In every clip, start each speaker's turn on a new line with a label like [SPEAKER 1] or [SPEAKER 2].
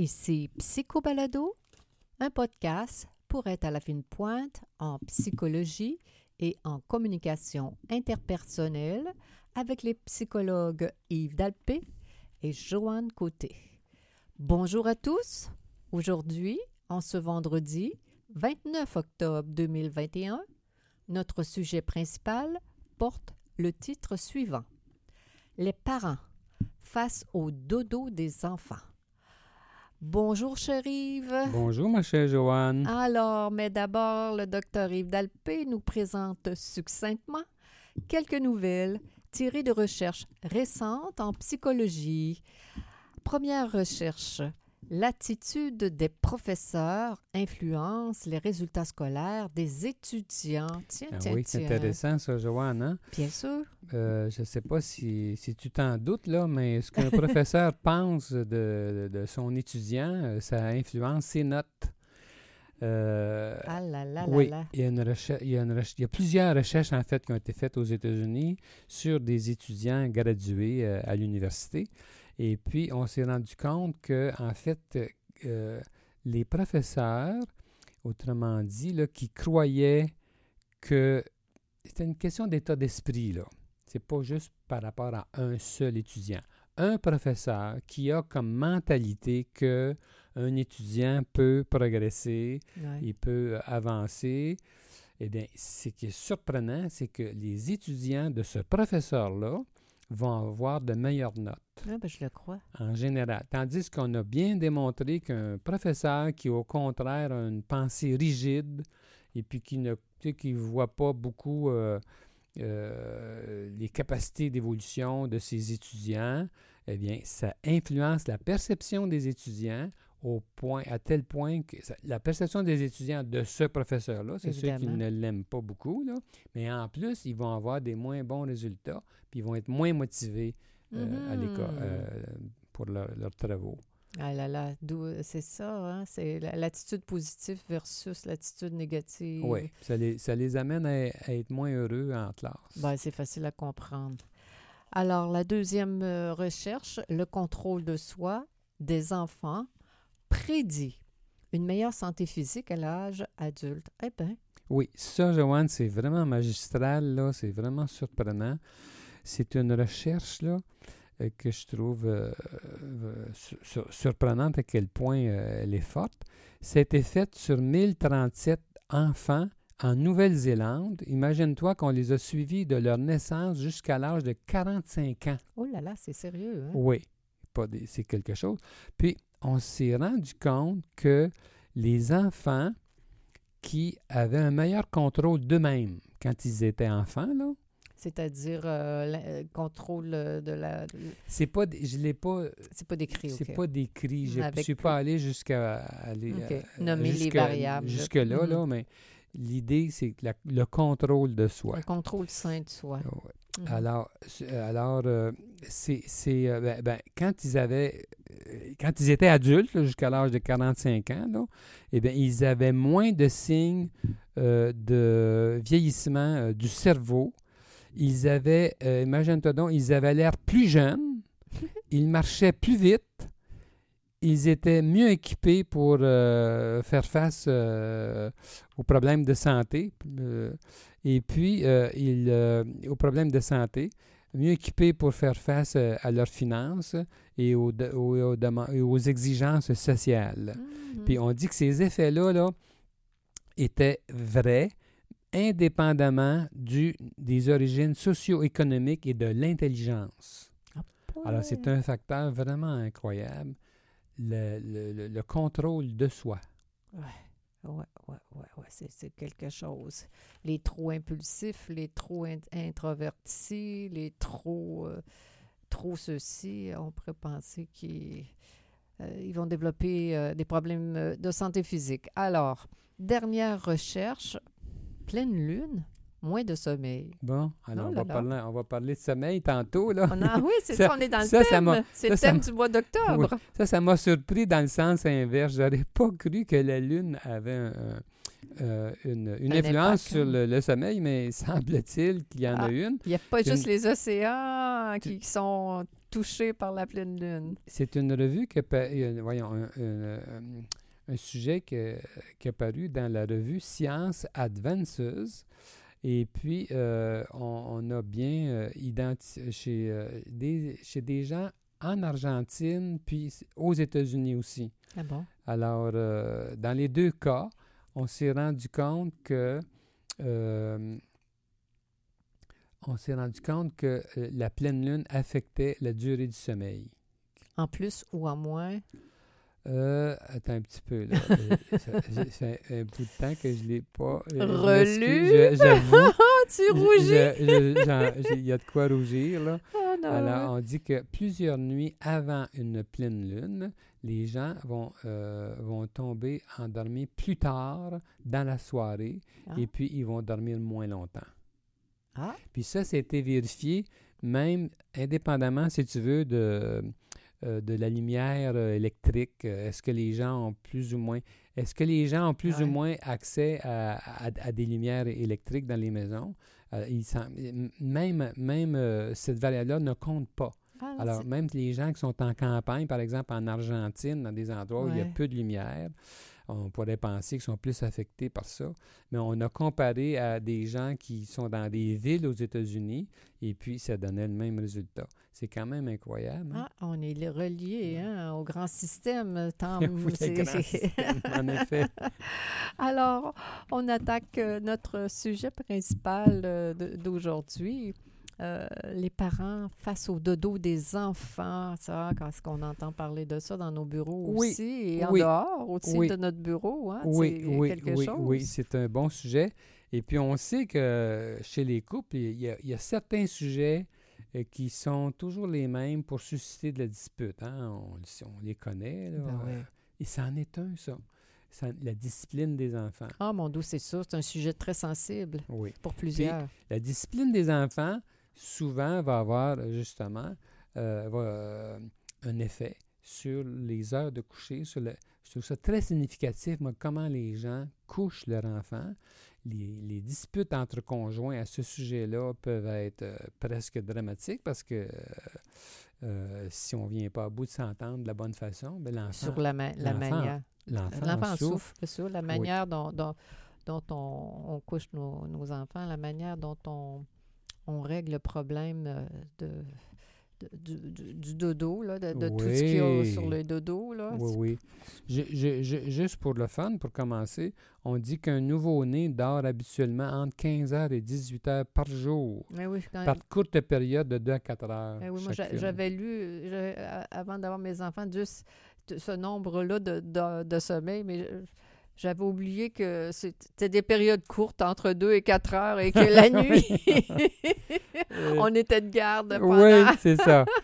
[SPEAKER 1] Ici Psychobalado, un podcast pour être à la fine pointe en psychologie et en communication interpersonnelle avec les psychologues Yves Dalpé et Joanne Côté. Bonjour à tous. Aujourd'hui, en ce vendredi 29 octobre 2021, notre sujet principal porte le titre suivant Les parents face au dodo des enfants. Bonjour, chérie Yves.
[SPEAKER 2] Bonjour, ma chère Joanne.
[SPEAKER 1] Alors, mais d'abord, le docteur Yves Dalpé nous présente succinctement quelques nouvelles tirées de recherches récentes en psychologie. Première recherche. L'attitude des professeurs influence les résultats scolaires des étudiants. Tiens,
[SPEAKER 2] Ah
[SPEAKER 1] tiens,
[SPEAKER 2] oui, c'est intéressant, ça, Joanne. hein?
[SPEAKER 1] Bien sûr.
[SPEAKER 2] Euh, je ne sais pas si, si tu t'en doutes, là, mais ce qu'un professeur pense de, de son étudiant, euh, ça influence ses notes. Euh,
[SPEAKER 1] Ah là là
[SPEAKER 2] oui,
[SPEAKER 1] là.
[SPEAKER 2] il y, a une recherche, il, y a une reche- il y a plusieurs recherches, en fait, qui ont été faites aux États-Unis sur des étudiants gradués euh, à l'université. Et puis, on s'est rendu compte que, en fait, euh, les professeurs, autrement dit, là, qui croyaient que c'était une question d'état d'esprit, là. C'est pas juste par rapport à un seul étudiant. Un professeur qui a comme mentalité que un étudiant peut progresser,
[SPEAKER 1] Ouais.
[SPEAKER 2] il peut euh, avancer. Eh bien, ce qui est surprenant, c'est que les étudiants de ce professeur-là vont avoir de meilleures notes
[SPEAKER 1] Ah, ben, je le crois.
[SPEAKER 2] en général. Tandis qu'on a bien démontré qu'un professeur qui, au contraire, a une pensée rigide et puis qui ne tu sais, qui voit pas beaucoup euh, euh, les capacités d'évolution de ses étudiants, eh bien, ça influence la perception des étudiants au point, à tel point que ça- la perception des étudiants de ce professeur-là, c'est ceux qui ne l'aiment pas beaucoup, là, mais en plus, ils vont avoir des moins bons résultats, puis ils vont être moins motivés euh, à l'école
[SPEAKER 1] Mhm.
[SPEAKER 2] euh, pour leur- leurs travaux.
[SPEAKER 1] Ah là là, c'est ça, hein? c'est la- l'attitude positive versus l'attitude négative.
[SPEAKER 2] Oui, ça les, ça les amène à, à être moins heureux en classe.
[SPEAKER 1] Ben, c'est facile à comprendre. Alors, la deuxième euh, recherche, le contrôle de soi des enfants prédit une meilleure santé physique à l'âge adulte. Eh bien,
[SPEAKER 2] Oui, ça, Joanne, c'est vraiment magistral, là, c'est vraiment surprenant. C'est une recherche, là, euh, que je trouve euh, euh, sur- sur- surprenante à quel point euh, elle est forte. C'était fait sur 1037 enfants en Nouvelle-Zélande. Imagine-toi qu'on les a suivis de leur naissance jusqu'à l'âge de 45 ans.
[SPEAKER 1] oh là là, c'est sérieux. Hein?
[SPEAKER 2] Oui, c'est quelque chose. Puis, on s'est rendu compte que les enfants qui avaient un meilleur contrôle d'eux-mêmes quand ils étaient enfants, là,
[SPEAKER 1] C'est-à-dire euh, la- euh, contrôle euh, de la. de-
[SPEAKER 2] c'est pas, je l'ai pas,
[SPEAKER 1] C'est pas décrit,
[SPEAKER 2] c'est pas décrit. Je ne suis pas allé jusqu'à aller
[SPEAKER 1] Nommer les
[SPEAKER 2] jusque-
[SPEAKER 1] variables.
[SPEAKER 2] Jusque-là,
[SPEAKER 1] Mhm.
[SPEAKER 2] là, mais l'idée, c'est le contrôle de soi.
[SPEAKER 1] Un contrôle sain de soi.
[SPEAKER 2] Ouais.
[SPEAKER 1] Mhm.
[SPEAKER 2] Alors, c- alors euh, c'est, euh, ben, ben, quand ils avaient, euh, quand ils étaient adultes, jusqu'à l'âge de 45 ans, là, eh bien, ils avaient moins de signes euh, de vieillissement euh, du cerveau. Ils avaient, euh, imagine-toi donc, ils avaient l'air plus jeunes, ils marchaient plus vite, ils étaient mieux équipés pour euh, faire face euh, aux problèmes de santé. Et puis, euh, ils, euh, aux problèmes de santé, mieux équipés pour faire face euh, à leurs finances et aux, exigences sociales.
[SPEAKER 1] Mhm.
[SPEAKER 2] Puis on dit que ces effets-là là, étaient vrais, indépendamment du, des origines socio-économiques et de l'intelligence. Alors, c'est un facteur vraiment incroyable, le, le- le- le contrôle de soi.
[SPEAKER 1] Ouais, ouais, ouais, ouais, ouais, c'est, quelque chose. Les trop impulsifs, les trop int- introvertis, les trop, euh, trop ceci, on pourrait penser qu'ils euh, vont développer euh, des problèmes euh, de santé physique. Alors, dernière recherche, pleine lune, moins de sommeil.
[SPEAKER 2] Bon, alors
[SPEAKER 1] Oh
[SPEAKER 2] on, va
[SPEAKER 1] là.
[SPEAKER 2] parler, on va parler de sommeil tantôt. Là.
[SPEAKER 1] On a, oui, c'est
[SPEAKER 2] Ça-
[SPEAKER 1] ça, on est dans le
[SPEAKER 2] ça,
[SPEAKER 1] thème. C'est le du mois d'octobre.
[SPEAKER 2] Ça, ça m'a surpris dans le sens inverse. J'aurais pas cru que la Lune avait un- un- euh, une, une
[SPEAKER 1] Un
[SPEAKER 2] influence
[SPEAKER 1] impact,
[SPEAKER 2] sur
[SPEAKER 1] hein.
[SPEAKER 2] le, le sommeil, mais semble-t-il qu'il y en
[SPEAKER 1] Ah.
[SPEAKER 2] a une.
[SPEAKER 1] Il n'y a pas
[SPEAKER 2] Une-
[SPEAKER 1] juste les océans qui sont touchés par la pleine lune.
[SPEAKER 2] C'est une revue que, voyons, un, sujet qui est paru dans la revue Science Advances. Et puis, euh, on, a bien euh, identifié chez, euh, des, chez des gens en Argentine, puis aux États-Unis aussi.
[SPEAKER 1] Ah bon?
[SPEAKER 2] Alors, dans les deux cas, on s'est rendu compte que on s'est rendu compte que la pleine lune affectait la durée du sommeil.
[SPEAKER 1] En plus ou en moins?
[SPEAKER 2] Euh, attends un petit peu, là. C'est un bout de temps que je ne l'ai pas
[SPEAKER 1] euh, relu? J'avoue. tu rougis?
[SPEAKER 2] Il y a de quoi rougir, là. Oh Alors, on dit que plusieurs nuits avant une pleine lune, les gens vont, euh, vont tomber endormis plus tard dans la soirée ah. et puis ils vont dormir moins longtemps.
[SPEAKER 1] Ah.
[SPEAKER 2] Puis ça, c'était vérifié même indépendamment, si tu veux, de euh, de la lumière euh, électrique? Euh, est-ce que les gens ont plus ou moins est-ce que les gens ont plus ou moins accès à, des lumières électriques dans les maisons? même même cette variable-là ne compte pas. Ah, Alors, même les gens qui sont en campagne, par exemple en Argentine, dans des endroits où il y a peu de lumière, on pourrait penser qu'ils sont plus affectés par ça. Mais on a comparé à des gens qui sont dans des villes aux États-Unis et puis ça donnait le même résultat. C'est quand même incroyable.
[SPEAKER 1] Hein? Ah, on est relié hein, au grand système.
[SPEAKER 2] Tant en effet.
[SPEAKER 1] Alors, on attaque euh, notre sujet principal euh, d'aujourd'hui. Euh, les parents face au dodo des enfants, ça, quand est-ce qu'on entend parler de ça dans nos bureaux aussi et en dehors aussi de notre bureau, hein,
[SPEAKER 2] oui, oui, oui, oui, c'est un bon sujet. Et puis on sait que chez les couples, il y a, certains sujets euh, qui sont toujours les mêmes pour susciter de la dispute. Hein? On, les connaît. Là. Ben et ça en est un, ça. la discipline des enfants.
[SPEAKER 1] Ah, mon doux, c'est ça. C'est un sujet très sensible pour plusieurs.
[SPEAKER 2] la discipline des enfants, souvent va avoir justement euh, euh, un effet sur les heures de coucher. Sur le, je trouve ça très significatif, moi, comment les gens couchent leur enfant. Les, disputes entre conjoints à ce sujet-là peuvent être euh, presque dramatiques parce que si on ne vient pas à bout de s'entendre de la bonne façon, ben l'enfant...
[SPEAKER 1] Sur la, la manière...
[SPEAKER 2] L'enfant souffre.
[SPEAKER 1] Sur la manière dont, dont, on, couche nos, nos, enfants, la manière dont on on règle le problème euh, de, du, dodo, là, de, tout ce qu'il y a sur le dodo. Là.
[SPEAKER 2] Oui, oui. juste pour le fun, pour commencer, on dit qu'un nouveau-né dort habituellement entre 15 heures et 18 heures par jour,
[SPEAKER 1] eh oui,
[SPEAKER 2] par courte période de 2 à 4 heures.
[SPEAKER 1] Eh oui, moi, j'avais lu, avant d'avoir mes enfants, juste ce nombre-là de, de, de, sommeil, mais j'avais oublié que c'était des périodes courtes entre 2 et 4 heures et que la nuit, on était de garde pendant...
[SPEAKER 2] Oui, c'est ça.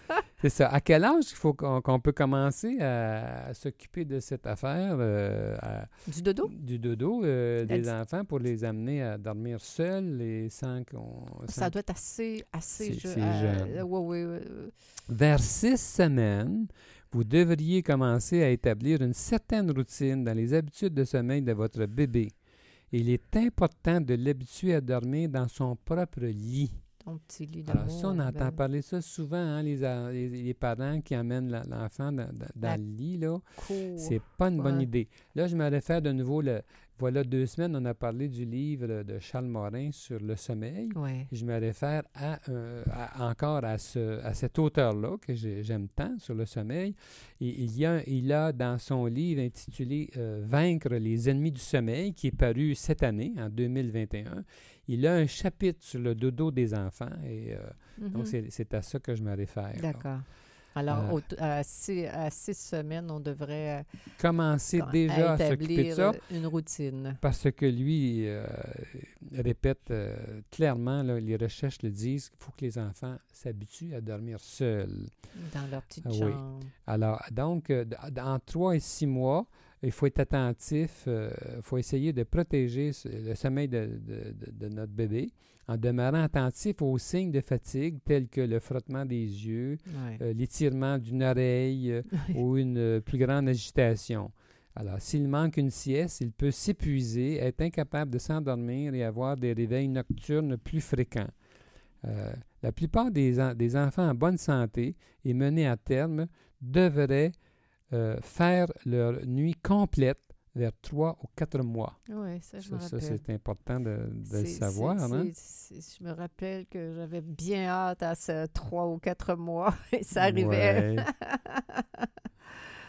[SPEAKER 2] C'est ça. À quel âge il faut qu'on peut commencer à, s'occuper de cette affaire? Euh,
[SPEAKER 1] du dodo?
[SPEAKER 2] Du dodo euh, des enfants pour les amener à dormir seuls et sans qu'on...
[SPEAKER 1] Ça doit être assez, assez
[SPEAKER 2] jeune. Euh, Vers six semaines, vous devriez commencer à établir une certaine routine dans les habitudes de sommeil de votre bébé. Il est important de l'habituer à dormir dans son propre lit.
[SPEAKER 1] Ton petit lit
[SPEAKER 2] Alors ça, on entend parler ça souvent, hein, les, les, parents qui amènent l'enfant dans, le lit, là. C'est pas une bonne idée. Là, je me réfère de nouveau, le, voilà deux semaines, on a parlé du livre de Charles Morin sur le sommeil. Je me réfère euh, à, encore à, ce, à cet auteur-là que j'aime tant sur le sommeil. Et il, y a, il a dans son livre intitulé euh, Vaincre les ennemis du sommeil, qui est paru cette année, en 2021. Il a un chapitre sur le dodo des enfants. Et euh, donc, mm-hmm. c'est à ça que je me réfère.
[SPEAKER 1] D'accord. Alors, à, six, semaines, on devrait euh,
[SPEAKER 2] commencer déjà à s'occuper de ça.
[SPEAKER 1] Une routine.
[SPEAKER 2] Parce que lui euh, répète euh, clairement, les recherches le disent, qu'il faut que les enfants s'habituent à dormir seuls.
[SPEAKER 1] Dans leur petite ah chambre.
[SPEAKER 2] Alors, donc, en trois et six mois, il faut être attentif, il faut essayer de protéger le sommeil de, de notre bébé en demeurant attentif aux signes de fatigue tels que le frottement des yeux, euh, l'étirement d'une oreille euh, ou une euh, plus grande agitation. Alors, s'il manque une sieste, il peut s'épuiser, être incapable de s'endormir et avoir des réveils nocturnes plus fréquents. la plupart des, en- des enfants en bonne santé et menés à terme devraient faire leur nuit complète vers 3 ou 4 mois.
[SPEAKER 1] Oui, ça, je
[SPEAKER 2] Ça,
[SPEAKER 1] me
[SPEAKER 2] ça,
[SPEAKER 1] rappelle.
[SPEAKER 2] c'est important de, de le savoir. hein?
[SPEAKER 1] je me rappelle que j'avais bien hâte à ce trois ou quatre mois et ça arrivait.
[SPEAKER 2] Ouais.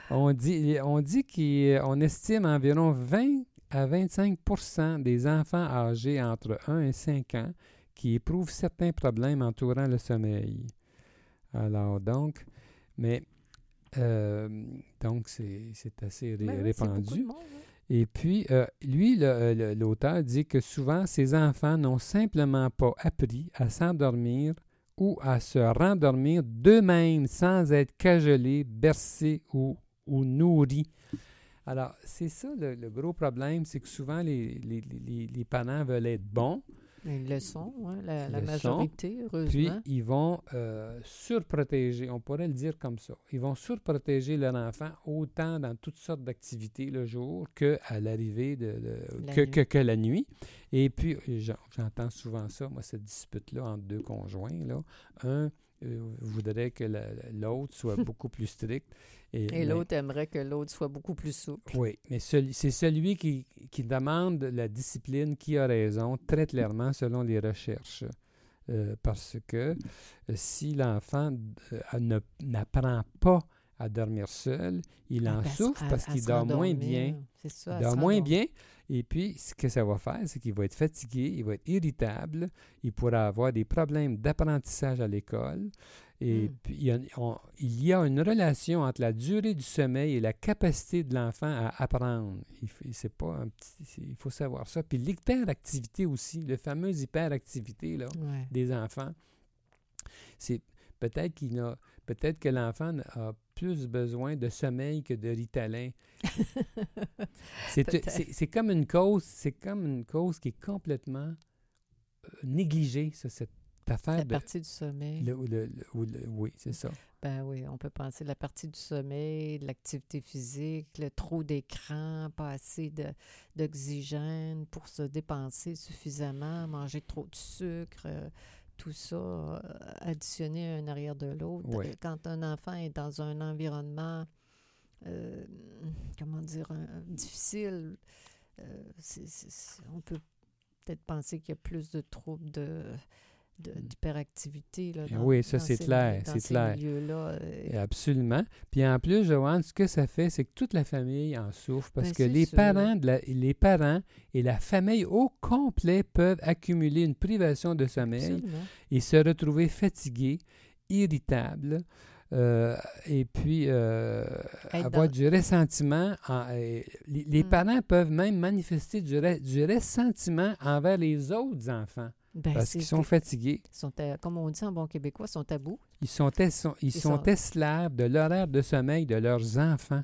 [SPEAKER 2] on dit, on dit qu'on estime environ 20 à 25% des enfants âgés entre 1 et 5 ans qui éprouvent certains problèmes entourant le sommeil. Alors, donc, mais, euh, donc, c'est assez ré-
[SPEAKER 1] Ben
[SPEAKER 2] répandu.
[SPEAKER 1] monde, hein.
[SPEAKER 2] Et puis, euh, lui, le- l'auteur dit que souvent, ces enfants n'ont simplement pas appris à s'endormir ou à se rendormir d'eux-mêmes sans être cajolés, bercés ou, ou nourris. Alors, c'est ça le, gros problème, c'est que souvent, les parents veulent être bons,
[SPEAKER 1] Ils le sont, hein, la, la
[SPEAKER 2] Ils le
[SPEAKER 1] majorité,
[SPEAKER 2] puis
[SPEAKER 1] heureusement.
[SPEAKER 2] ils vont euh, surprotéger, on pourrait le dire comme ça, ils vont surprotéger leur enfant autant dans toutes sortes d'activités le jour qu'à l'arrivée de, de-
[SPEAKER 1] La
[SPEAKER 2] que, que- que la nuit. Et puis, j'en- j'entends souvent ça, moi, cette dispute-là entre deux conjoints. Là. Un euh, voudrait que la- l'autre soit beaucoup plus strict. Et,
[SPEAKER 1] l'autre aimerait que l'autre soit beaucoup plus souple.
[SPEAKER 2] oui, mais c'est celui qui, qui demande la discipline qui a raison, très clairement, selon les recherches. Euh, parce que euh, si l'enfant euh, n'apprend pas à dormir seul, il en
[SPEAKER 1] Ah, ben,
[SPEAKER 2] souffre
[SPEAKER 1] à-
[SPEAKER 2] parce qu'il dort moins bien.
[SPEAKER 1] Ça.
[SPEAKER 2] Il dort moins bien. Et puis, ce que ça va faire, c'est qu'il va être fatigué, il va être irritable, il pourra avoir des problèmes d'apprentissage à l'école. Et puis, il y, a, on- il y a une relation entre la durée du sommeil et la capacité de l'enfant à apprendre. Il, faut- c'est pas un petit, c'est- il faut savoir ça. Puis l'hyperactivité aussi, le fameux hyperactivité là,
[SPEAKER 1] Ouais.
[SPEAKER 2] des enfants, c'est peut-être qu'il a, peut-être que l'enfant a plus besoin de sommeil que de Ritalin. C'est,
[SPEAKER 1] Peut-être.
[SPEAKER 2] c'est, c'est comme une cause, c'est comme une cause qui est complètement euh, négligée, ça, cette affaire
[SPEAKER 1] La
[SPEAKER 2] de.
[SPEAKER 1] partie du sommeil.
[SPEAKER 2] le- le- le- ou le- oui, c'est ça.
[SPEAKER 1] Ben oui, on peut penser la partie du sommeil, l'activité physique, le trop d'écran, pas assez de- d'oxygène pour se dépenser suffisamment, manger trop de sucre, euh, tout ça euh, additionné un arrière de l'autre.
[SPEAKER 2] Oui.
[SPEAKER 1] Quand un enfant est dans un environnement, euh, comment dire, un- difficile, euh, on peut peut-être penser qu'il y a plus de troubles de. D'hyperactivité. là,
[SPEAKER 2] Eh
[SPEAKER 1] dans-
[SPEAKER 2] oui, ça, c'est
[SPEAKER 1] ces
[SPEAKER 2] clair, c'est
[SPEAKER 1] ces
[SPEAKER 2] clair.
[SPEAKER 1] milieux-là, euh,
[SPEAKER 2] Absolument. Puis en plus, Joanne, ce que ça fait, c'est que toute la famille en souffre parce
[SPEAKER 1] Ben,
[SPEAKER 2] que les
[SPEAKER 1] sûr.
[SPEAKER 2] parents, de la- les parents et la famille au complet peuvent accumuler une privation de sommeil
[SPEAKER 1] absolument.
[SPEAKER 2] et se retrouver fatigués, irritables, euh, et puis euh, avoir
[SPEAKER 1] dans-
[SPEAKER 2] du ressentiment. en- euh, les les
[SPEAKER 1] Mm.
[SPEAKER 2] parents peuvent même manifester du, re- du ressentiment envers les autres enfants
[SPEAKER 1] Ben,
[SPEAKER 2] parce qu'ils sont fatigués.
[SPEAKER 1] ils sont à- comme on dit en bon québécois, sont tabous.
[SPEAKER 2] Ils sont, es- sont- ils
[SPEAKER 1] Ils
[SPEAKER 2] sont
[SPEAKER 1] sont-
[SPEAKER 2] esclaves de l'horaire de sommeil de leurs enfants.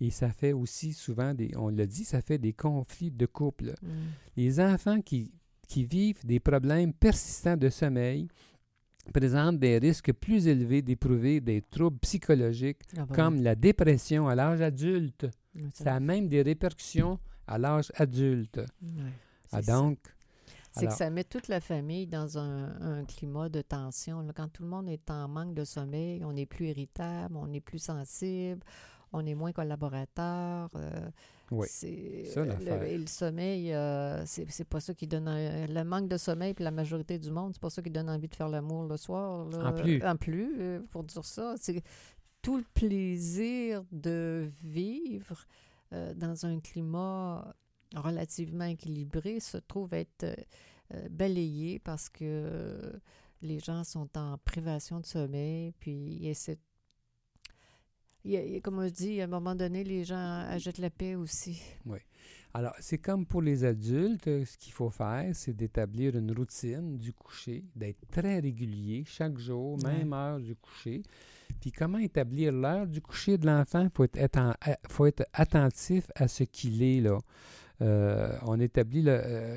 [SPEAKER 2] Et ça fait aussi souvent, des, on l'a dit, ça fait des conflits de couple.
[SPEAKER 1] Mm.
[SPEAKER 2] Les enfants qui, qui vivent des problèmes persistants de sommeil présentent des risques plus élevés d'éprouver des troubles psychologiques
[SPEAKER 1] Ah, ben
[SPEAKER 2] comme la dépression à l'âge adulte.
[SPEAKER 1] oui. Ça-
[SPEAKER 2] Ça a même des répercussions à l'âge adulte. Ah,
[SPEAKER 1] ça. C'est que ça met toute la famille dans un, un climat de tension. là. Quand tout le monde est en manque de sommeil, on est plus irritable, on est plus sensible, on est moins collaborateur. euh,
[SPEAKER 2] oui.
[SPEAKER 1] c'est,
[SPEAKER 2] Ça,
[SPEAKER 1] euh, le, et le sommeil, euh, c'est, pas ça qui donne... un- le manque de sommeil, puis la majorité du monde, c'est pas ça qui donne envie de faire l'amour le soir. là.
[SPEAKER 2] En plus.
[SPEAKER 1] En plus, euh, pour dire ça. C'est tout le plaisir de vivre euh, dans un climat relativement équilibré se trouve être euh, euh, balayé parce que euh, les gens sont en privation de sommeil, puis il a- comme on dit, à un moment donné, les gens achètent la paix aussi.
[SPEAKER 2] Alors, c'est comme pour les adultes, ce qu'il faut faire, c'est d'établir une routine du coucher, d'être très régulier chaque jour,
[SPEAKER 1] Ouais.
[SPEAKER 2] même heure du coucher. Puis comment établir l'heure du coucher de l'enfant? Il faut être, faut être attentif à ce qu'il est, là. Euh, on établit le, euh,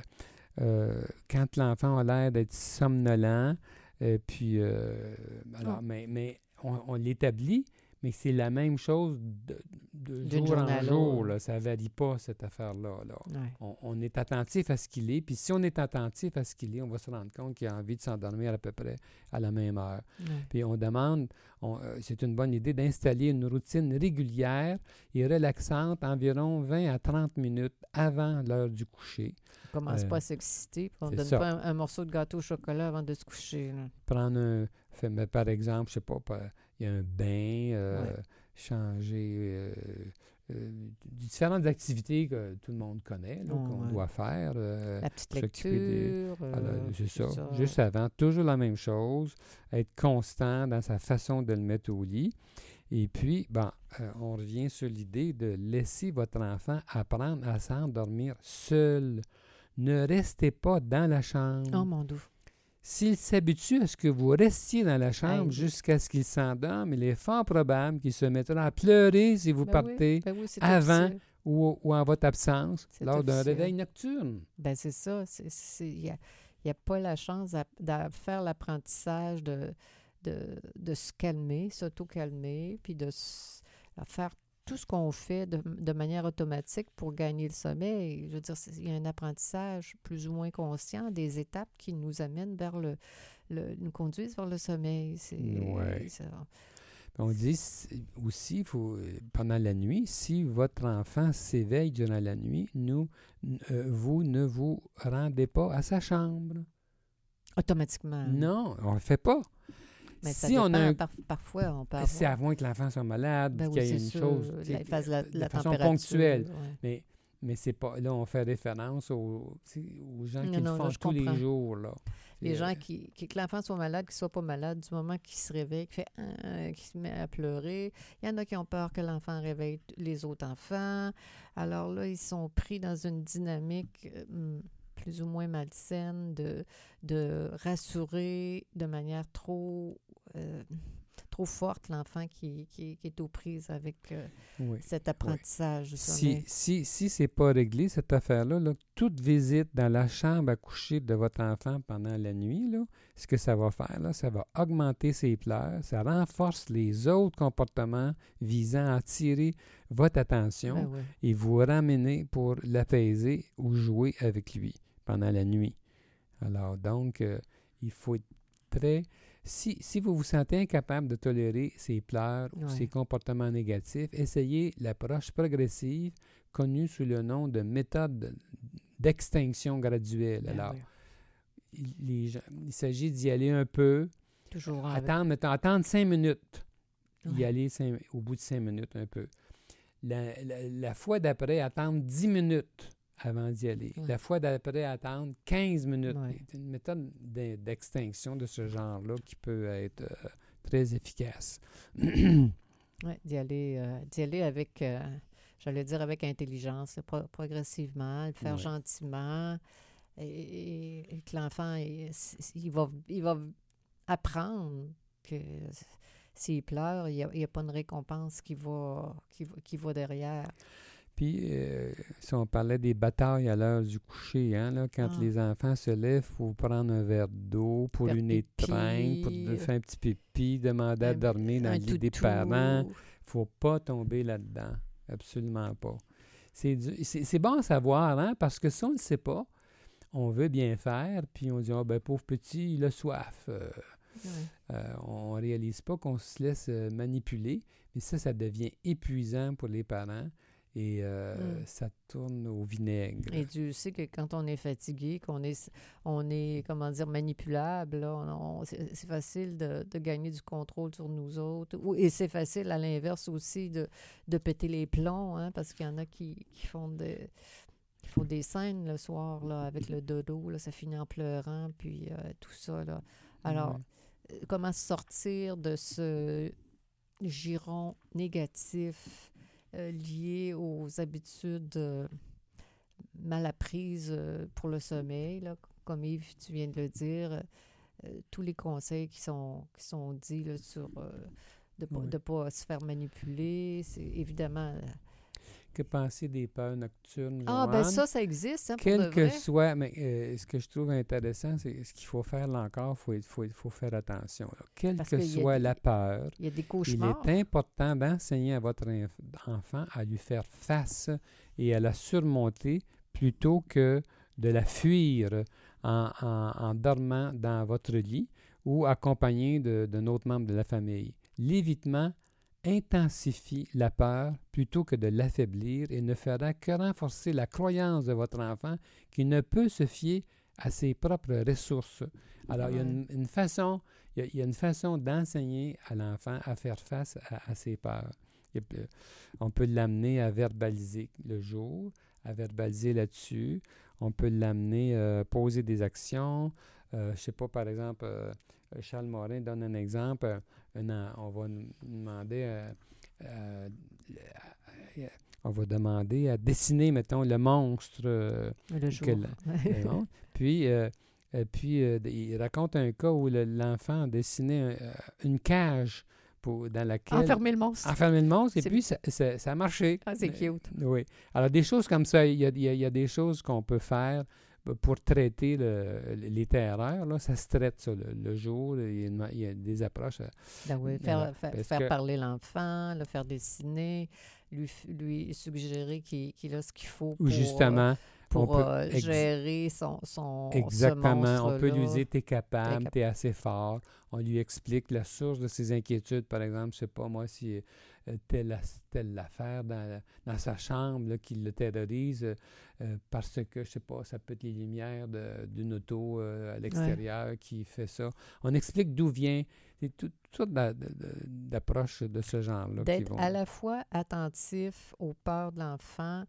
[SPEAKER 2] euh, quand l'enfant a l'air d'être somnolent, puis, euh, alors,
[SPEAKER 1] Oh.
[SPEAKER 2] mais, mais on, on l'établit, mais c'est la même chose de, jour en jour. Là, ça ne varie pas, cette affaire-là. là.
[SPEAKER 1] Ouais.
[SPEAKER 2] On, on est attentif à ce qu'il est. Puis si on est attentif à ce qu'il est, on va se rendre compte qu'il a envie de s'endormir à peu près à la même heure.
[SPEAKER 1] Ouais.
[SPEAKER 2] Puis on demande, euh, c'est une bonne idée d'installer une routine régulière et relaxante environ 20 à 30 minutes avant l'heure du coucher.
[SPEAKER 1] On commence
[SPEAKER 2] Euh,
[SPEAKER 1] pas à s'exciter, on
[SPEAKER 2] c'est
[SPEAKER 1] donne
[SPEAKER 2] ça.
[SPEAKER 1] pas un, un morceau de gâteau au chocolat avant de se coucher. là.
[SPEAKER 2] Prendre un, fait- mais par exemple, je sais pas, par- il y a un bain, euh,
[SPEAKER 1] Ouais.
[SPEAKER 2] changer euh, euh, différentes activités que tout le monde connaît, là,
[SPEAKER 1] Oh,
[SPEAKER 2] qu'on
[SPEAKER 1] ouais.
[SPEAKER 2] doit faire.
[SPEAKER 1] La petite
[SPEAKER 2] des-
[SPEAKER 1] lecture.
[SPEAKER 2] Alors,
[SPEAKER 1] euh,
[SPEAKER 2] c'est
[SPEAKER 1] tout
[SPEAKER 2] ça. Juste avant, toujours la même chose, être constant dans sa façon de le mettre au lit. Et puis, euh, on revient sur l'idée de laisser votre enfant apprendre à s'endormir seul. Ne restez pas dans la chambre.
[SPEAKER 1] Oh mon doux.
[SPEAKER 2] S'il s'habitue à ce que vous restiez dans la chambre jusqu'à ce qu'il s'endorme, il est fort probable qu'il se mettra à pleurer si vous
[SPEAKER 1] Ben
[SPEAKER 2] partez
[SPEAKER 1] oui, ben oui,
[SPEAKER 2] avant ou, ou en votre absence lors d'un réveil nocturne.
[SPEAKER 1] Ben c'est ça. Il n'y a, il y a pas la chance de faire l'apprentissage de, de, de se calmer, s'auto-calmer, puis de à faire tout ce qu'on fait de, de manière automatique pour gagner le sommeil. Je veux dire, il y a un apprentissage plus ou moins conscient des étapes qui nous amènent vers le, le nous conduisent vers le sommeil. C'est
[SPEAKER 2] Ouais. On dit aussi, faut, euh, pendant la nuit, si votre enfant s'éveille durant la nuit, nous, euh, vous ne vous rendez pas à sa chambre.
[SPEAKER 1] Automatiquement.
[SPEAKER 2] Non, on ne le fait pas.
[SPEAKER 1] Mais ça
[SPEAKER 2] si on a
[SPEAKER 1] dépend.
[SPEAKER 2] un-
[SPEAKER 1] Par- parfois, on peut
[SPEAKER 2] C'est à
[SPEAKER 1] avoir...
[SPEAKER 2] moins que l'enfant soit malade,
[SPEAKER 1] Ben
[SPEAKER 2] qu'il
[SPEAKER 1] oui,
[SPEAKER 2] y ait une
[SPEAKER 1] sûr,
[SPEAKER 2] chose
[SPEAKER 1] la- fasse la,
[SPEAKER 2] de
[SPEAKER 1] la
[SPEAKER 2] façon ponctuelle.
[SPEAKER 1] ouais.
[SPEAKER 2] Mais, mais c'est pas. Là, on fait référence aux, gens
[SPEAKER 1] Non,
[SPEAKER 2] qui
[SPEAKER 1] non,
[SPEAKER 2] le font tous
[SPEAKER 1] comprends.
[SPEAKER 2] les jours. Là.
[SPEAKER 1] Les gens
[SPEAKER 2] euh,
[SPEAKER 1] qui, qui- que l'enfant soit malade, qu'il soit pas malade, du moment qu'il se réveille, qu'il fait qu'il se met à pleurer. Il y en a qui ont peur que l'enfant réveille les autres enfants. Alors là, ils sont pris dans une dynamique euh, hmm, plus ou moins malsaine de, de rassurer de manière trop, euh, trop forte l'enfant qui, qui, qui est aux prises avec euh,
[SPEAKER 2] oui.
[SPEAKER 1] cet apprentissage
[SPEAKER 2] Si, si, si c'est pas réglé, cette affaire-là, là, toute visite dans la chambre à coucher de votre enfant pendant la nuit, là, ce que ça va faire, là, ça va augmenter ses pleurs, ça renforce les autres comportements visant à attirer votre attention
[SPEAKER 1] Ben
[SPEAKER 2] et vous ramener pour l'apaiser ou jouer avec lui pendant la nuit. Alors donc, euh, il faut être très... Si, si vous vous sentez incapable de tolérer ces pleurs ou ces comportements négatifs, essayez l'approche progressive connue sous le nom de méthode d'extinction graduelle.
[SPEAKER 1] Ben
[SPEAKER 2] Alors, il, les gens- il s'agit d'y aller un peu,
[SPEAKER 1] Toujours
[SPEAKER 2] attendre, cinq minutes, y aller cinq- au bout de cinq minutes un peu. La, la- la fois d'après, attendre 10 minutes avant d'y aller.
[SPEAKER 1] Ouais.
[SPEAKER 2] La fois d'après, attendre 15 minutes.
[SPEAKER 1] Ouais.
[SPEAKER 2] C'est une méthode d'e- d'extinction de ce genre-là qui peut être euh, très efficace.
[SPEAKER 1] Oui, d'y aller, euh, d'y aller avec, euh, j'allais dire avec intelligence, pro- progressivement, le faire
[SPEAKER 2] Ouais.
[SPEAKER 1] gentiment, et, et- et que l'enfant, il, il va, il va apprendre que s'il pleure, il n'y a, pas une récompense qui va, qui, va- qui va derrière.
[SPEAKER 2] Puis, euh, si on parlait des batailles à l'heure du coucher, hein, là, quand
[SPEAKER 1] Ah.
[SPEAKER 2] les enfants se lèvent, il faut prendre un verre d'eau pour
[SPEAKER 1] Faire
[SPEAKER 2] une étreinte, pour de- faire un petit pipi, demander à dormir dans le lit des parents. faut pas tomber là-dedans. Absolument pas. C'est du- C'est c'est bon à savoir, hein, parce que si on ne le sait pas, on veut bien faire, puis on dit, ah ben pauvre petit, il a soif. Euh,
[SPEAKER 1] Ouais.
[SPEAKER 2] euh, on ne réalise pas qu'on se laisse manipuler, mais ça, ça devient épuisant pour les parents et euh,
[SPEAKER 1] Mm.
[SPEAKER 2] ça tourne au vinaigre.
[SPEAKER 1] Et Dieu sait que quand on est fatigué, qu'on est, on est, comment dire, manipulable, c'est facile de, de gagner du contrôle sur nous autres. Et c'est facile, à l'inverse aussi, de, de péter les plombs, hein, parce qu'il y en a qui, qui font des qui font des scènes le soir là, avec le dodo, là, ça finit en pleurant, puis euh, tout ça. Là. Alors,
[SPEAKER 2] Ouais.
[SPEAKER 1] euh, comment sortir de ce giron négatif euh, lié aux habitudes euh, mal apprises euh, pour le sommeil, là, comme Yves, tu viens de le dire, euh, tous les conseils qui sont, qui sont dits là, sur euh, de ne pas, pas se faire manipuler, c'est évidemment...
[SPEAKER 2] Que penser des peurs nocturnes?
[SPEAKER 1] Ah, ben ça, ça existe, hein, pour
[SPEAKER 2] Quel
[SPEAKER 1] de
[SPEAKER 2] que
[SPEAKER 1] vrai.
[SPEAKER 2] soit, mais euh, ce que je trouve intéressant, c'est ce qu'il faut faire là encore, il faut, faut, faut faire attention. là. Quelle
[SPEAKER 1] Parce
[SPEAKER 2] que soit
[SPEAKER 1] des-
[SPEAKER 2] la peur,
[SPEAKER 1] Il y a des
[SPEAKER 2] il
[SPEAKER 1] cauchemars.
[SPEAKER 2] est important d'enseigner à votre enfant à lui faire face et à la surmonter plutôt que de la fuir en, en- en dormant dans votre lit ou accompagné d'un autre membre de la famille. L'évitement intensifie la peur plutôt que de l'affaiblir et ne fera que renforcer la croyance de votre enfant qui ne peut se fier à ses propres ressources. Alors, il y a une, une façon, il y a, il y a une façon d'enseigner à l'enfant à faire face à, à ses peurs. Il a- on peut l'amener à verbaliser le jour, à verbaliser là-dessus. On peut l'amener à poser des actions. Euh, je ne sais pas, par exemple, euh, Charles Morin donne un exemple. euh, on va demander euh, euh, on va demander à dessiner, mettons, le monstre.
[SPEAKER 1] Le jour.
[SPEAKER 2] que la- le monstre. Puis, puis il raconte un cas où le- l'enfant a dessiné un- une cage pour, dans laquelle...
[SPEAKER 1] Enfermer le monstre.
[SPEAKER 2] Enfermer le monstre, et puis ça, ça- ça a marché.
[SPEAKER 1] Ah, c'est cute.
[SPEAKER 2] oui. Alors, des choses comme ça, il y a, il y a- il y a des choses qu'on peut faire pour traiter le- les terreurs. Là. Ça se traite, ça, le, le jour. Il y, a une- il y a des approches. euh,
[SPEAKER 1] Ben oui, faire, faire,
[SPEAKER 2] parce
[SPEAKER 1] faire
[SPEAKER 2] que-
[SPEAKER 1] parler l'enfant, le faire dessiner, lui, lui suggérer qu'il a ce qu'il faut pour, euh,
[SPEAKER 2] justement,
[SPEAKER 1] pour
[SPEAKER 2] on peut
[SPEAKER 1] euh, gérer son, son ce
[SPEAKER 2] Exactement. On peut lui dire t'es capable,
[SPEAKER 1] cap-
[SPEAKER 2] t'es assez fort. On lui explique la source de ses inquiétudes. Par exemple, je sais pas moi si euh, telle, as- telle affaire dans, dans sa chambre là, qui le terrorise euh, euh, parce que, je sais pas, ça peut être les lumières d'une auto euh, à l'extérieur qui fait ça. On explique d'où vient. C'est toutes sortes d'approches de ce genre-là.
[SPEAKER 1] D'être
[SPEAKER 2] vont-
[SPEAKER 1] à la fois attentif aux peurs de l'enfant,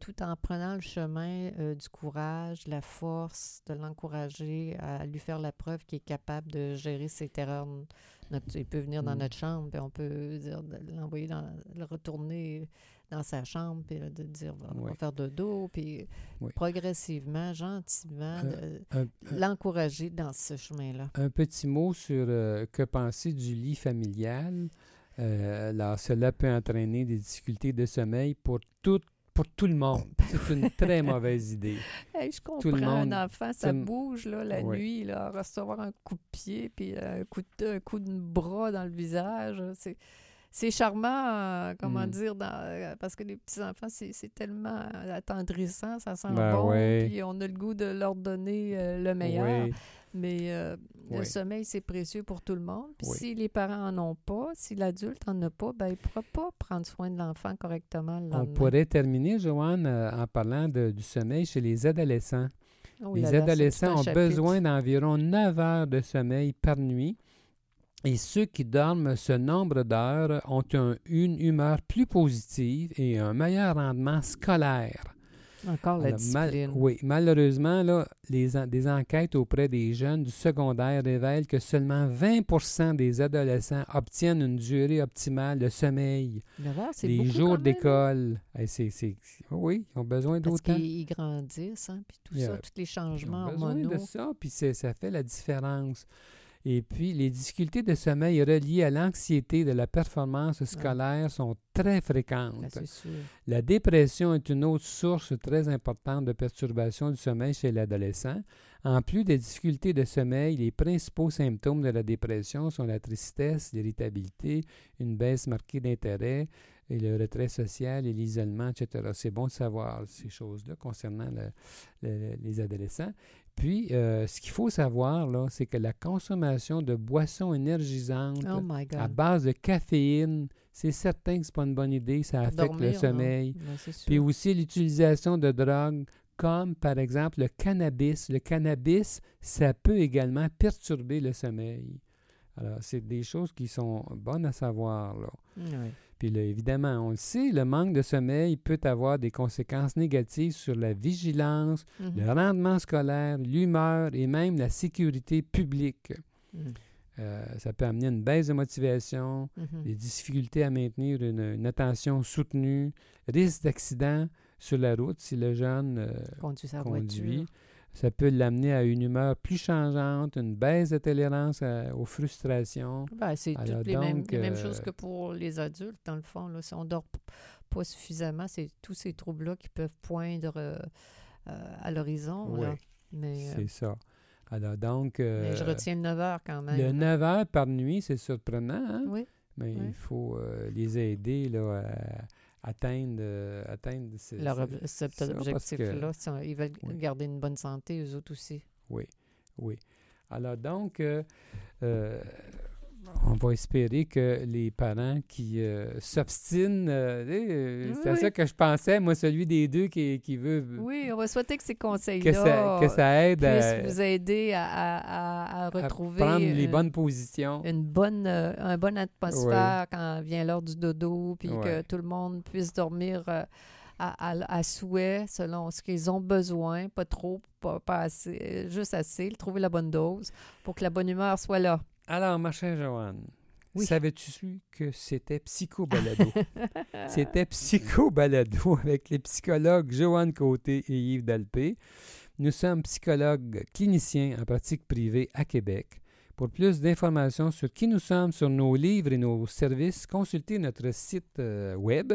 [SPEAKER 1] tout en prenant le chemin euh, du courage, de la force, de l'encourager à lui faire la preuve qu'il est capable de gérer ses terreurs. Il peut venir dans
[SPEAKER 2] Mm.
[SPEAKER 1] notre chambre, puis on peut dire de l'envoyer dans le retourner dans sa chambre, puis de dire on va
[SPEAKER 2] Oui.
[SPEAKER 1] faire dodo, puis
[SPEAKER 2] Oui.
[SPEAKER 1] progressivement, gentiment,
[SPEAKER 2] Euh,
[SPEAKER 1] de- l'encourager dans ce chemin-là.
[SPEAKER 2] Un petit mot sur euh, que penser du lit familial. Euh, alors, cela peut entraîner des difficultés de sommeil pour tout, pour tout le monde. C'est une très mauvaise idée.
[SPEAKER 1] Hey, je
[SPEAKER 2] Tout
[SPEAKER 1] comprends,
[SPEAKER 2] le monde
[SPEAKER 1] un enfant, ça bouge là, la
[SPEAKER 2] Oui.
[SPEAKER 1] nuit, là, recevoir un coup de pied, puis un coup de, un coup de bras dans le visage. C'est, c'est charmant, euh, comment
[SPEAKER 2] Mm.
[SPEAKER 1] dire, dans- euh, parce que les petits-enfants, c'est, c'est tellement attendrissant, ça sent
[SPEAKER 2] Ben
[SPEAKER 1] bon,
[SPEAKER 2] oui.
[SPEAKER 1] puis on a le goût de leur donner euh, le meilleur.
[SPEAKER 2] Oui,
[SPEAKER 1] Mais euh, le sommeil, c'est précieux pour tout le monde. Puis
[SPEAKER 2] Oui.
[SPEAKER 1] si les parents en ont pas, si l'adulte en a pas, ben, il ne pourra pas prendre soin de l'enfant correctement le
[SPEAKER 2] on pourrait terminer, Joanne, euh, en parlant de- du sommeil chez les adolescents.
[SPEAKER 1] Oh
[SPEAKER 2] les
[SPEAKER 1] là là,
[SPEAKER 2] adolescents ont
[SPEAKER 1] chapitre.
[SPEAKER 2] besoin d'environ 9 heures de sommeil par nuit. Et ceux qui dorment ce nombre d'heures ont un- une humeur plus positive et un meilleur rendement scolaire.
[SPEAKER 1] Encore la
[SPEAKER 2] Alors, mal-
[SPEAKER 1] discipline.
[SPEAKER 2] oui, malheureusement, là, les en- des enquêtes auprès des jeunes du secondaire révèlent que seulement 20% des adolescents obtiennent une durée optimale de sommeil. Les jours
[SPEAKER 1] hein?
[SPEAKER 2] d'école. C'est- oui, ils ont besoin
[SPEAKER 1] Parce
[SPEAKER 2] d'autant.
[SPEAKER 1] qu'ils ils grandissent, hein, puis tout ça,
[SPEAKER 2] a-
[SPEAKER 1] tous les
[SPEAKER 2] Ils
[SPEAKER 1] changements
[SPEAKER 2] ont besoin de ça, puis ça fait la différence. Et puis, les difficultés de sommeil reliées à l'anxiété de la performance scolaire sont très fréquentes.
[SPEAKER 1] Sûr.
[SPEAKER 2] La dépression est une autre source très importante de perturbation du sommeil chez l'adolescent. En plus des difficultés de sommeil, les principaux symptômes de la dépression sont la tristesse, l'irritabilité, une baisse marquée d'intérêt, et le retrait social et l'isolement, etc. C'est bon de savoir ces choses-là concernant le- le- les adolescents. Puis, euh, ce qu'il faut savoir, là, c'est que la consommation de boissons énergisantes
[SPEAKER 1] Oh
[SPEAKER 2] à base de caféine, c'est certain que c'est pas une bonne idée, ça affecte
[SPEAKER 1] Dormir,
[SPEAKER 2] le
[SPEAKER 1] non?
[SPEAKER 2] sommeil. Puis aussi l'utilisation de drogues comme par exemple le cannabis. Le cannabis, ça peut également perturber le sommeil. Alors, c'est des choses qui sont bonnes à savoir. Là.
[SPEAKER 1] Oui.
[SPEAKER 2] Puis là, évidemment, on le sait, le manque de sommeil peut avoir des conséquences négatives sur la vigilance,
[SPEAKER 1] Mhm.
[SPEAKER 2] le rendement scolaire, l'humeur et même la sécurité publique.
[SPEAKER 1] Mhm.
[SPEAKER 2] Euh, ça peut amener une baisse de motivation,
[SPEAKER 1] Mhm.
[SPEAKER 2] des difficultés à maintenir une, une attention soutenue, risque d'accident sur la route si le jeune euh,
[SPEAKER 1] Conduit sa
[SPEAKER 2] conduit,
[SPEAKER 1] voiture.
[SPEAKER 2] Ça peut l'amener à une humeur plus changeante, une baisse de tolérance à- aux frustrations.
[SPEAKER 1] Ben, c'est toutes les, mêmes,
[SPEAKER 2] donc,
[SPEAKER 1] mêmes
[SPEAKER 2] euh,
[SPEAKER 1] choses que pour les adultes, dans le fond. Là, si on dort pas suffisamment, c'est tous ces troubles-là qui peuvent poindre euh, euh, à l'horizon.
[SPEAKER 2] Oui,
[SPEAKER 1] euh,
[SPEAKER 2] c'est ça. Alors donc, euh,
[SPEAKER 1] mais je retiens le 9 heures quand même.
[SPEAKER 2] le
[SPEAKER 1] là.
[SPEAKER 2] 9 heures par nuit, c'est surprenant, hein?
[SPEAKER 1] Oui,
[SPEAKER 2] mais
[SPEAKER 1] oui.
[SPEAKER 2] il faut euh, les aider là, à atteindre, euh, atteindre ce-
[SPEAKER 1] leur ob- cet objectif-là. Ils veulent
[SPEAKER 2] Oui.
[SPEAKER 1] garder une bonne santé, eux autres aussi.
[SPEAKER 2] Oui, oui. Alors donc, euh, euh, on va espérer que les parents qui euh, s'obstinent, euh, euh, c'est à
[SPEAKER 1] Oui.
[SPEAKER 2] ça que je pensais, moi, celui des deux qui, qui veut
[SPEAKER 1] Oui, on va souhaiter que ces
[SPEAKER 2] que,
[SPEAKER 1] conseils-là
[SPEAKER 2] ça, que ça aide
[SPEAKER 1] puissent
[SPEAKER 2] à,
[SPEAKER 1] vous aider à, à- à- à
[SPEAKER 2] à
[SPEAKER 1] retrouver
[SPEAKER 2] prendre les bonnes positions.
[SPEAKER 1] une bonne, euh, un bonne atmosphère quand vient l'heure du dodo, puis que tout le monde puisse dormir à, à- à souhait selon ce qu'ils ont besoin, pas trop, pas, pas assez, juste assez, trouver la bonne dose pour que la bonne humeur soit là.
[SPEAKER 2] Alors, ma chère Joanne,
[SPEAKER 1] Oui.
[SPEAKER 2] savais-tu que c'était Psycho-Balado? C'était Psycho-Balado avec les psychologues Joanne Côté et Yves Dalpé. Nous sommes psychologues cliniciens en pratique privée à Québec. Pour plus d'informations sur qui nous sommes, sur nos livres et nos services, consultez notre site euh, web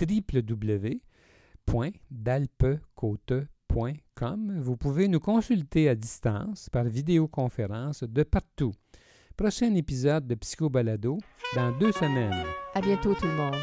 [SPEAKER 2] www.dalpecote.com. Vous pouvez nous consulter à distance par vidéoconférence de partout. Prochain épisode de Psycho Balado dans deux semaines.
[SPEAKER 1] À bientôt tout le monde.